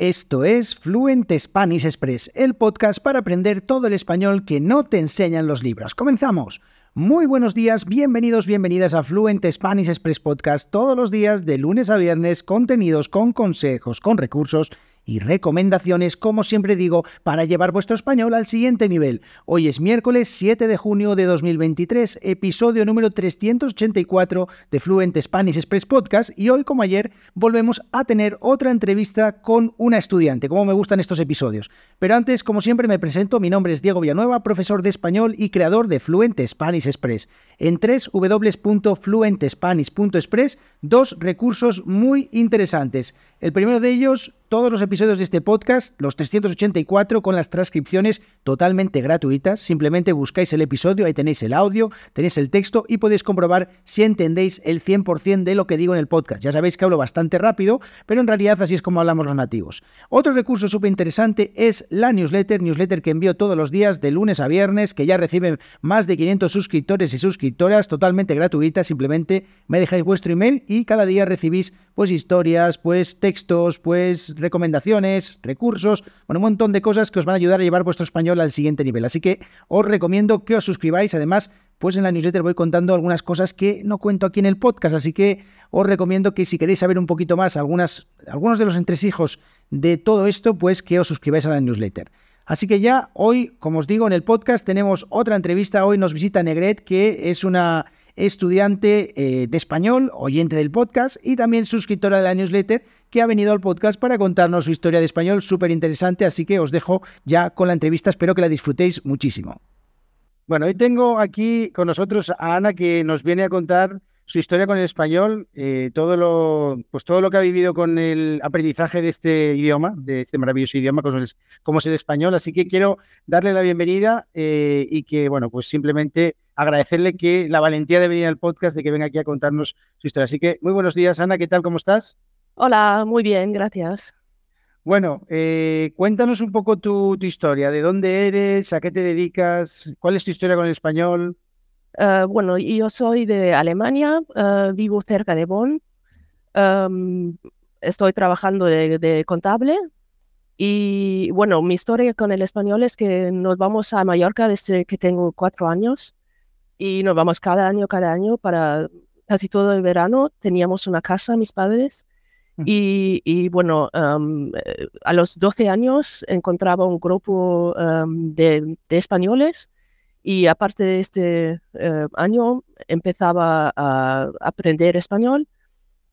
Esto es Fluent Spanish Express, el podcast para aprender todo el español que no te enseñan los libros. ¡Comenzamos! Muy buenos días, bienvenidos, bienvenidas a Fluent Spanish Express Podcast todos los días de lunes a viernes, contenidos con consejos, con recursos y recomendaciones, como siempre digo, para llevar vuestro español al siguiente nivel. Hoy es miércoles 7 de junio de 2023, episodio número 384 de Fluent Spanish Express Podcast y hoy, como ayer, volvemos a tener otra entrevista con una estudiante, como me gustan estos episodios. Pero antes, como siempre, me presento, mi nombre es Diego Villanueva, profesor de español y creador de Fluent Spanish Express. En www.fluentespanish.express, dos recursos muy interesantes. El primero de ellos, todos los episodios de este podcast, los 384 con las transcripciones totalmente gratuitas. Simplemente buscáis el episodio, ahí tenéis el audio, tenéis el texto y podéis comprobar si entendéis el 100% de lo que digo en el podcast. Ya sabéis que hablo bastante rápido, pero en realidad así es como hablamos los nativos. Otro recurso súper interesante es la newsletter, newsletter que envío todos los días de lunes a viernes, que ya reciben más de 500 suscriptores y suscriptoras totalmente gratuitas. Simplemente me dejáis vuestro email y cada día recibís pues historias, pues textos, pues recomendaciones, recursos, bueno, un montón de cosas que os van a ayudar a llevar vuestro español al siguiente nivel. Así que os recomiendo que os suscribáis. Además, pues en la newsletter voy contando algunas cosas que no cuento aquí en el podcast. Así que os recomiendo que si queréis saber un poquito más algunas, algunos de los entresijos de todo esto, pues que os suscribáis a la newsletter. Así que ya hoy, como os digo, en el podcast tenemos otra entrevista. Hoy nos visita Negret, que es una estudiante eh, de español, oyente del podcast y también suscriptora de la newsletter que ha venido al podcast para contarnos su historia de español súper interesante, así que os dejo ya con la entrevista, espero que la disfrutéis muchísimo. Bueno, hoy tengo aquí con nosotros a Ana que nos viene a contar su historia con el español, eh, todo lo, pues todo lo que ha vivido con el aprendizaje de este idioma, de este maravilloso idioma como es, como es el español. Así que quiero darle la bienvenida eh, y que, bueno, pues simplemente agradecerle que la valentía de venir al podcast, de que venga aquí a contarnos su historia. Así que muy buenos días, Ana, ¿qué tal? ¿Cómo estás? Hola, muy bien, gracias. Bueno, eh, cuéntanos un poco tu, tu historia, de dónde eres, a qué te dedicas, cuál es tu historia con el español. Uh, bueno, yo soy de Alemania, uh, vivo cerca de Bonn. Um, estoy trabajando de, de, contable. Y bueno, mi historia con el español es que nos vamos a Mallorca desde que tengo cuatro años. Y nos vamos cada año, cada año para casi todo el verano. Teníamos una casa, mis padres. Y, y, bueno, um, a los 12 años encontraba un grupo um, de, de españoles y aparte de este eh, año, empezaba a aprender español.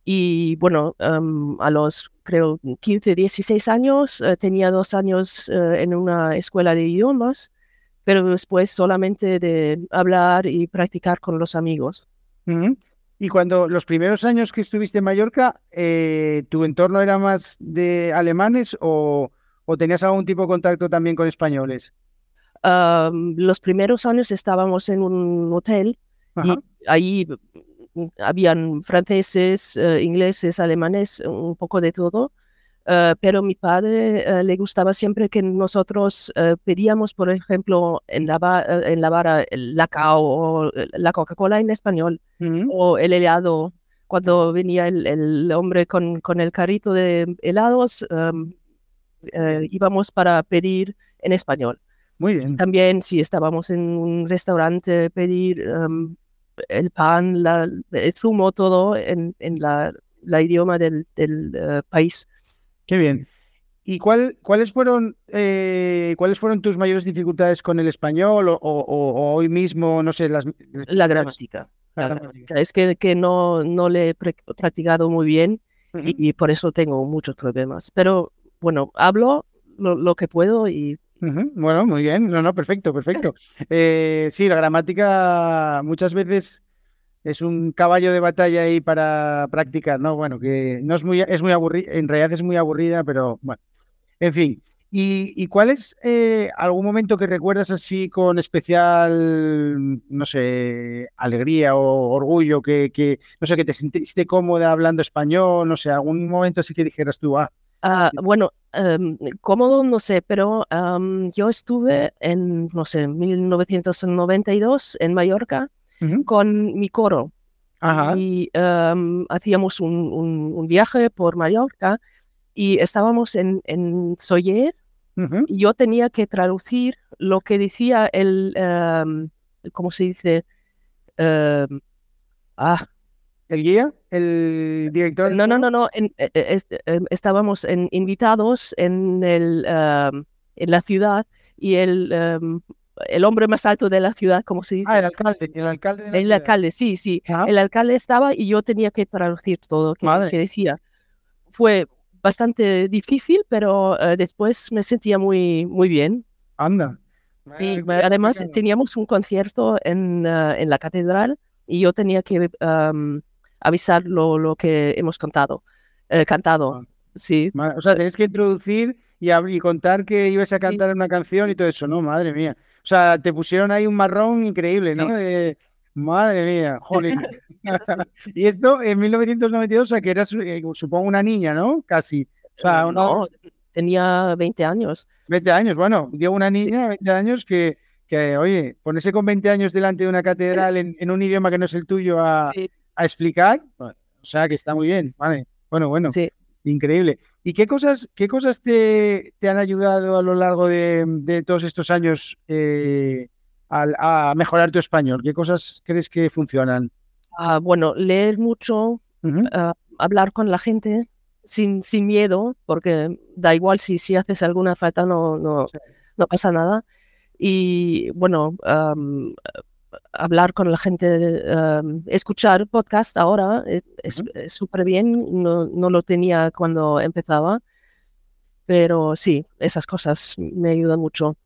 Y bueno, em, a los, creo, 15, 16 años, eh, tenía dos años eh, en una escuela de idiomas, pero después solamente de hablar y practicar con los amigos. Y cuando los primeros años que estuviste en Mallorca, ¿tu entorno era más de alemanes o, o tenías algún tipo de contacto también con españoles? Los primeros años estábamos en un hotel y ahí mm, habían franceses, eh, ingleses, alemanes, un poco de todo. Uh, pero mi padre uh, le gustaba siempre que nosotros pedíamos, por ejemplo, en la, en la vara el lacao o la Coca-Cola en español o el helado. Cuando venía el, el hombre con, con, el carrito de helados, um, íbamos para pedir en español. Muy bien. También si estábamos en un restaurante, pedir em, el pan, la, el zumo, todo en, en la, la, idioma del, del uh, país. Qué bien. ¿Y cuál, cuáles, fueron, eh, cuáles fueron tus mayores dificultades con el español o, o, o hoy mismo, no sé, las... La gramática. La gramática. Es que, que no, no le he practicado muy bien uh -huh. y, y, por eso tengo muchos problemas. Pero bueno, hablo lo, lo que puedo y bueno, muy bien. No, no, perfecto, perfecto. Eh, sí, la gramática muchas veces es un caballo de batalla ahí para practicar, ¿no? Bueno, que no es muy, es muy aburrida, en realidad es muy aburrida, pero bueno, en fin. ¿Y, cuál es eh, algún momento que recuerdas así con especial, no sé, alegría o orgullo, que, que no sé, que te sentiste cómoda hablando español, no sé, algún momento así que dijeras tú, ah, Uh, bueno, um, cómodo no sé, pero um, yo estuve en, no sé, 1992 en Mallorca uh -huh. con mi coro. Ajá. Y um, hacíamos un, un, un, viaje por Mallorca y estábamos en, en y yo tenía que traducir lo que decía el, em, ¿cómo se dice? Ah, ¿El guía? ¿El director? No, no, no, no. En, e, e, em, estábamos en, invitados en, el, en la ciudad y el, el hombre más alto de la ciudad, ¿cómo se dice? Ah, el alcalde. El alcalde, el alcalde sí, sí. El alcalde estaba y yo tenía que traducir todo que, que decía. Fue bastante difícil, pero eh, después me sentía muy, muy bien. Anda. Y además teníamos un concierto en, eh, en, la catedral y yo tenía que avisar lo, lo, que hemos contado, eh, cantado. Ah. Sí. O sea, tenés que introducir y, y, contar que ibas a cantar una canción y todo eso, ¿no? Madre mía. O sea, te pusieron ahí un marrón increíble, ¿no? madre mía, joder. y esto en 1992, o sea, que eras, eh, supongo, una niña, ¿no? Casi. O sea, no, tenía 20 años. 20 años, bueno, dio una niña, 20 años, que, que, oye, ponerse con 20 años delante de una catedral en, un idioma que no es el tuyo a, a explicar, o sea, que está muy bien, vale. Bueno, bueno. Sí. Increíble. ¿Y qué cosas, qué cosas te, te han ayudado a lo largo de, de todos estos años eh, a, mejorar tu español? ¿Qué cosas crees que funcionan? Ah, bueno, leer mucho, ah, hablar con la gente sin, sin miedo, porque da igual si, si haces alguna falta, no, no, no pasa nada. Y bueno, hablar con la gente, escuchar podcast ahora eh, es súper bien, no, no, lo tenía cuando empezaba, pero sí, esas cosas me ayudan mucho.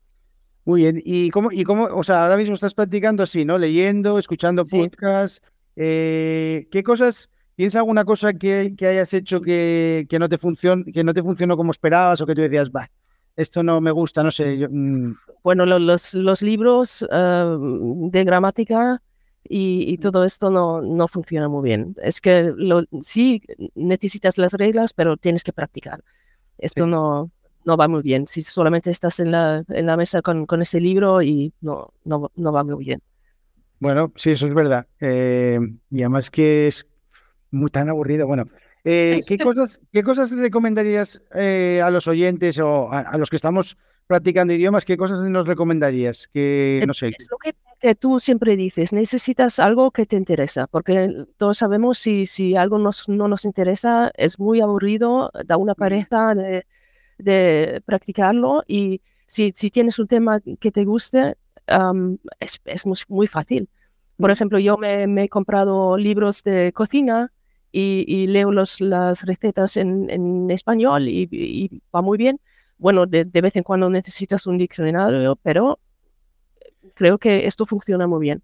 Muy bien, ¿y cómo, y cómo, o sea, ahora mismo estás practicando así, ¿no? Leyendo, escuchando podcast, eh, ¿qué cosas, tienes alguna cosa que, que hayas hecho que, que, no te que no te funcionó como esperabas o que tú decías, va, esto no me gusta, no sé. Mm"? Bueno, los, los libros ah, de gramática y, todo esto no, no funciona muy bien. Es que lo, sí necesitas las reglas, pero tienes que practicar. Esto no, no va muy bien. Si solamente estás en la, en la mesa con, con ese libro y no, no, no va muy bien. Bueno, sí, eso es verdad. Eh, y además que es muy tan aburrido. Bueno, eh, ¿qué, cosas, ¿Qué cosas recomendarías eh, a los oyentes o a, los que estamos practicando idiomas? ¿Qué cosas nos recomendarías? Que, no sé. Es lo que, tú siempre dices, necesitas algo que te interesa, porque todos sabemos si, si algo nos, no nos interesa, es muy aburrido, da una pareja de, de practicarlo y si, si, tienes un tema que te guste, es, es muy, muy, fácil. Por ejemplo, yo me, me, he comprado libros de cocina y, leo los, las recetas en, en español y, va muy bien. Bueno, de, de, vez en cuando necesitas un diccionario, pero creo que esto funciona muy bien.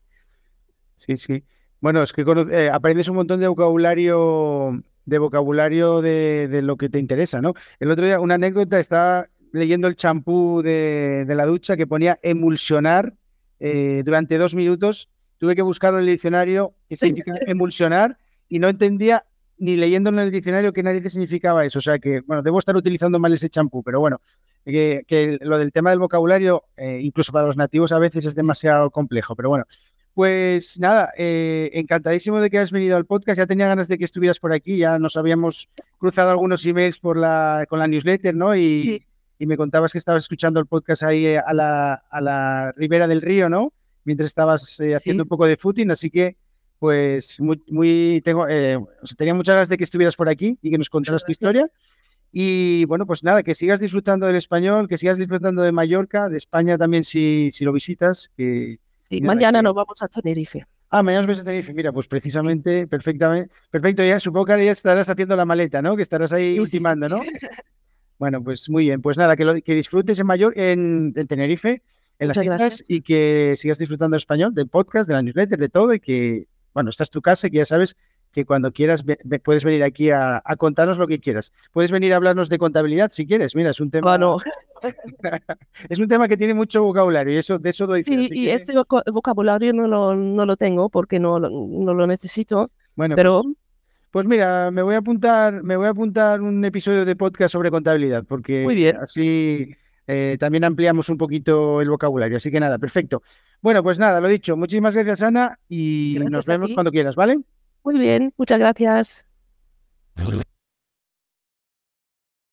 Sí, sí. Bueno, es que eh, aprendes un montón de vocabulario de vocabulario de, de, lo que te interesa, ¿no? El otro día, una anécdota, estaba leyendo el champú de, de, la ducha que ponía emulsionar eh, durante dos minutos. Tuve que buscarlo en el diccionario qué significa emulsionar y no entendía ni leyéndolo en el diccionario qué narices significaba eso. O sea que, bueno, debo estar utilizando mal ese champú, pero bueno, que, que, lo del tema del vocabulario, eh, incluso para los nativos a veces es demasiado complejo, pero bueno. Pues nada, eh, encantadísimo de que has venido al podcast. Ya tenía ganas de que estuvieras por aquí. Ya nos habíamos cruzado algunos emails por la, con la newsletter, ¿no? Y, y me contabas que estabas escuchando el podcast ahí eh, a la, a la ribera del río, ¿no? Mientras estabas haciendo un poco de footing. Así que pues muy, muy tengo, eh, tenía muchas ganas de que estuvieras por aquí y que nos contaras tu historia. Y bueno, pues nada, que sigas disfrutando del español, que sigas disfrutando de Mallorca, de España también si, si lo visitas. Que, sí, mañana nos vamos a Tenerife. Ah, mañana nos vamos a Tenerife. Mira, pues precisamente, perfectamente, perfecto. Ya supongo que ya estarás haciendo la maleta, ¿no? Que estarás ahí ultimando, ¿no? Bueno, pues muy bien. Pues nada, que, lo, que disfrutes en Mayor, en, Tenerife, en las islas, y que sigas disfrutando del español, del podcast, de la newsletter, de todo, y que bueno, esta es tu casa, que ya sabes que cuando quieras puedes venir aquí a, contarnos lo que quieras. Puedes venir a hablarnos de contabilidad si quieres. Mira, es un tema. Bueno. es un tema que tiene mucho vocabulario y eso de eso doy. Sí, y este vocabulario no lo, no lo tengo porque no, no lo necesito. Bueno, pero. Pues, pues, mira, me voy a apuntar, me voy a apuntar un episodio de podcast sobre contabilidad porque Muy bien. así eh, también ampliamos un poquito el vocabulario. Así que nada, perfecto. Bueno, pues nada, lo dicho. Muchísimas gracias, Ana, y nos vemos cuando quieras, ¿vale? Muy bien, muchas gracias.